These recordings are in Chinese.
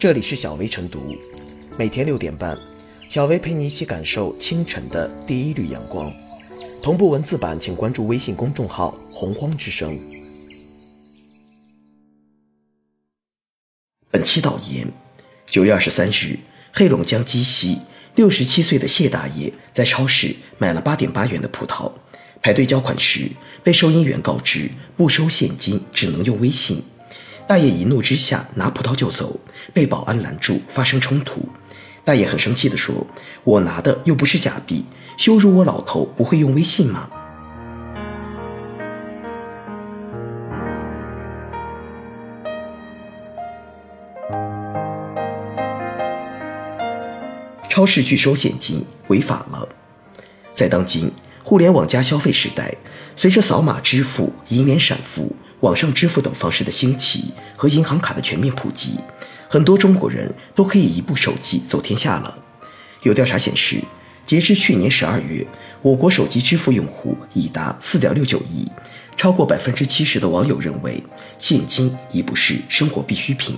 这里是小薇晨读，每天六点半，小薇陪你一起感受清晨的第一缕阳光。同步文字版，请关注微信公众号“洪荒之声”。本期导言：九月二十三日，黑龙江鸡西六十七岁的谢大爷在超市买了八点八元的葡萄，排队交款时被收银员告知不收现金，只能用微信。大爷一怒之下拿葡萄就走，被保安拦住，发生冲突。大爷很生气地说：“我拿的又不是假币，羞辱我老头不会用微信吗？”超市拒收现金违法了。在当今互联网加消费时代，随着扫码支付、银联闪付、网上支付等方式的兴起和银行卡的全面普及，很多中国人都可以一部手机走天下了。有调查显示，截至去年十二月，我国手机支付用户已达四点六九亿，超过百分之七十的网友认为现金已不是生活必需品。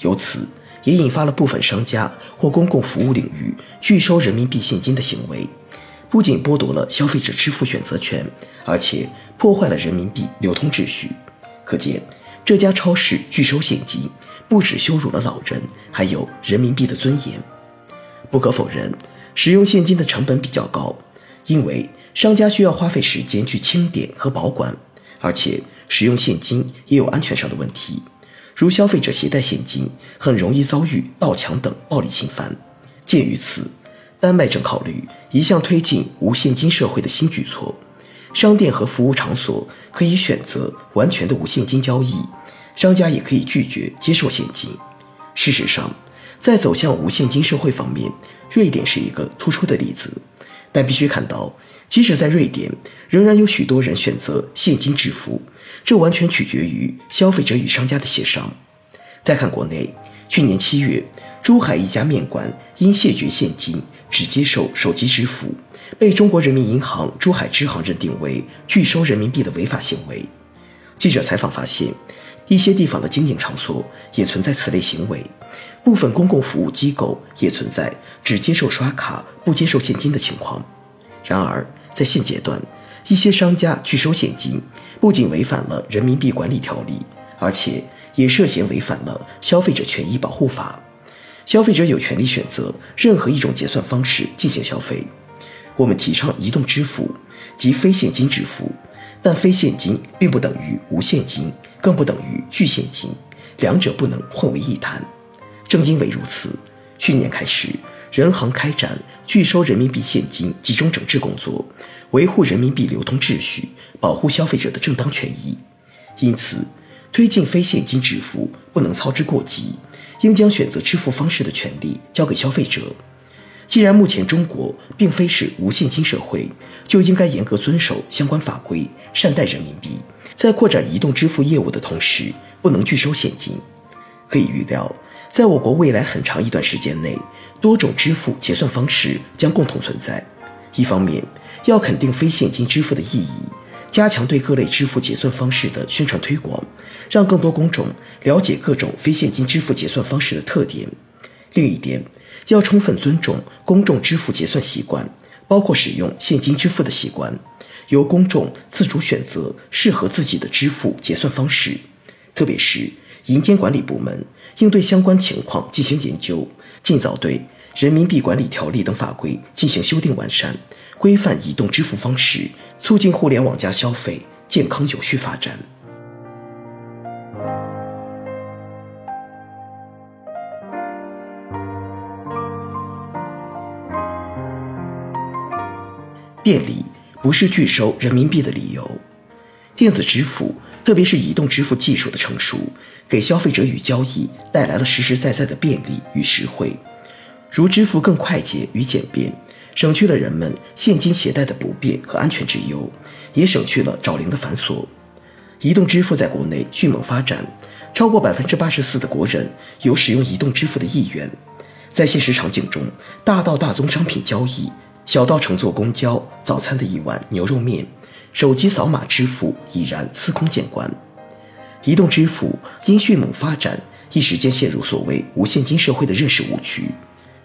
由此，也引发了部分商家或公共服务领域拒收人民币现金的行为，不仅剥夺了消费者支付选择权，而且破坏了人民币流通秩序。可见，这家超市拒收现金，不只羞辱了老人，还有人民币的尊严。不可否认，使用现金的成本比较高，因为商家需要花费时间去清点和保管，而且使用现金也有安全上的问题。如消费者携带现金，很容易遭遇盗抢等暴力侵犯。鉴于此，丹麦正考虑一项推进无现金社会的新举措：商店和服务场所可以选择完全的无现金交易，商家也可以拒绝接受现金。事实上，在走向无现金社会方面，瑞典是一个突出的例子。但必须看到，即使在瑞典，仍然有许多人选择现金支付。这完全取决于消费者与商家的协商。再看国内，去年七月，珠海一家面馆因谢绝现金，只接受手机支付，被中国人民银行珠海支行认定为拒收人民币的违法行为。记者采访发现，一些地方的经营场所也存在此类行为，部分公共服务机构也存在只接受刷卡不接受现金的情况。然而，在现阶段，一些商家拒收现金，不仅违反了人民币管理条例，而且也涉嫌违反了消费者权益保护法。消费者有权利选择任何一种结算方式进行消费。我们提倡移动支付，即非现金支付，但非现金并不等于无现金，更不等于拒现金，两者不能混为一谈。正因为如此，去年开始。人行开展拒收人民币现金集中整治工作，维护人民币流通秩序，保护消费者的正当权益。因此，推进非现金支付不能操之过急，应将选择支付方式的权利交给消费者。既然目前中国并非是无现金社会，就应该严格遵守相关法规，善待人民币。在扩展移动支付业务的同时，不能拒收现金。可以预料。在我国未来很长一段时间内，多种支付结算方式将共同存在。一方面，要肯定非现金支付的意义，加强对各类支付结算方式的宣传推广，让更多公众了解各种非现金支付结算方式的特点。另一点，要充分尊重公众支付结算习惯，包括使用现金支付的习惯，由公众自主选择适合自己的支付结算方式，特别是。银监管理部门应对相关情况进行研究，尽早对《人民币管理条例》等法规进行修订完善，规范移动支付方式，促进互联网加消费健康有序发展。便利不是拒收人民币的理由。电子支付，特别是移动支付技术的成熟，给消费者与交易带来了实实在在的便利与实惠。如支付更快捷与简便，省去了人们现金携带的不便和安全之忧，也省去了找零的繁琐。移动支付在国内迅猛发展，超过百分之八十四的国人有使用移动支付的意愿。在现实场景中，大到大宗商品交易，小到乘坐公交、早餐的一碗牛肉面。手机扫码支付已然司空见惯，移动支付因迅猛发展，一时间陷入所谓无现金社会的认识误区。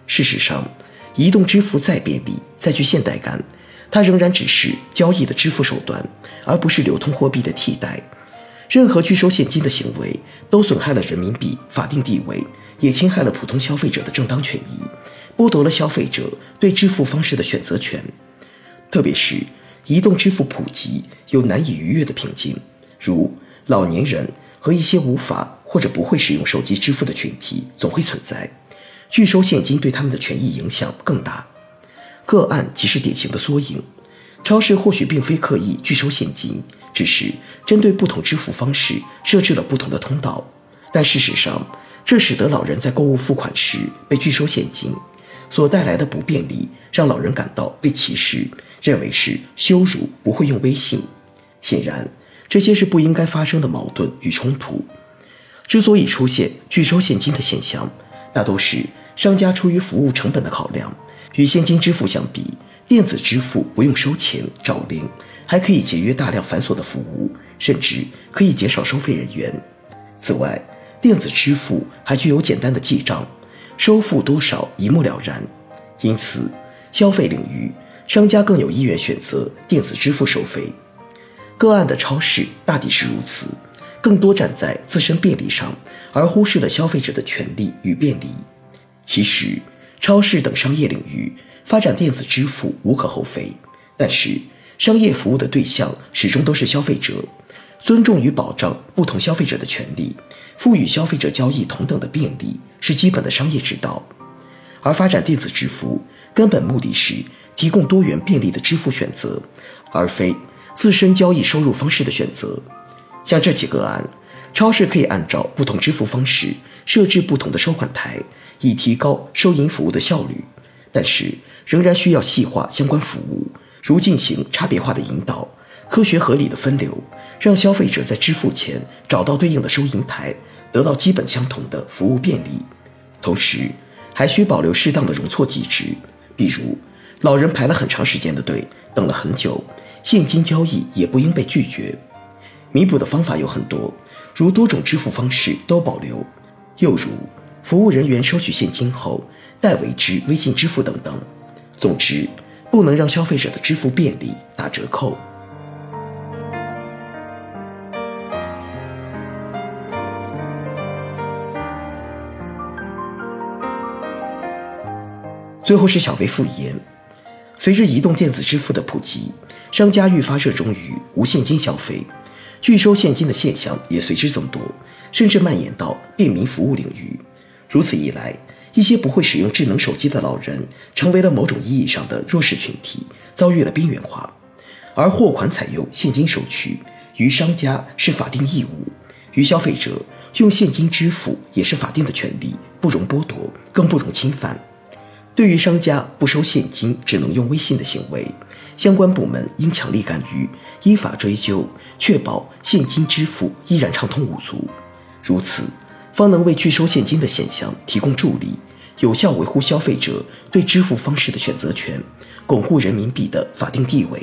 事实上，移动支付再便利、再具现代感，它仍然只是交易的支付手段，而不是流通货币的替代。任何拒收现金的行为，都损害了人民币法定地位，也侵害了普通消费者的正当权益，剥夺了消费者对支付方式的选择权。特别是移动支付普及有难以逾越的瓶颈，如老年人和一些无法或者不会使用手机支付的群体总会存在，拒收现金对他们的权益影响更大。个案即是典型的缩影。超市或许并非刻意拒收现金，只是针对不同支付方式设置了不同的通道。但事实上，这使得老人在购物付款时被拒收现金所带来的不便利，让老人感到被歧视，认为是羞辱不会用微信。显然，这些是不应该发生的矛盾与冲突。之所以出现拒收现金的现象，大都是商家出于服务成本的考量，与现金支付相比。电子支付不用收钱找零，还可以节约大量繁琐的服务，甚至可以减少收费人员。此外，电子支付还具有简单的记账，收付多少一目了然。因此，消费领域商家更有意愿选择电子支付收费。个案的超市大抵是如此，更多站在自身便利上，而忽视了消费者的权利与便利。其实，超市等商业领域。发展电子支付无可厚非，但是商业服务的对象始终都是消费者，尊重与保障不同消费者的权利，赋予消费者交易同等的便利是基本的商业之道。而发展电子支付根本目的是提供多元便利的支付选择，而非自身交易收入方式的选择。像这起个案，超市可以按照不同支付方式设置不同的收款台，以提高收银服务的效率，但是。仍然需要细化相关服务，如进行差别化的引导、科学合理的分流，让消费者在支付前找到对应的收银台，得到基本相同的服务便利。同时，还需保留适当的容错机制，比如老人排了很长时间的队，等了很久，现金交易也不应被拒绝。弥补的方法有很多，如多种支付方式都保留，又如服务人员收取现金后代为之微信支付等等。总之，不能让消费者的支付便利打折扣。最后是小微复言，随着移动电子支付的普及，商家愈发热衷于无现金消费，拒收现金的现象也随之增多，甚至蔓延到便民服务领域。如此一来，一些不会使用智能手机的老人，成为了某种意义上的弱势群体，遭遇了边缘化。而货款采用现金收取，于商家是法定义务，于消费者用现金支付也是法定的权利，不容剥夺，更不容侵犯。对于商家不收现金，只能用微信的行为，相关部门应强力干预，依法追究，确保现金支付依然畅通无阻。如此。方能为拒收现金的现象提供助力，有效维护消费者对支付方式的选择权，巩固人民币的法定地位。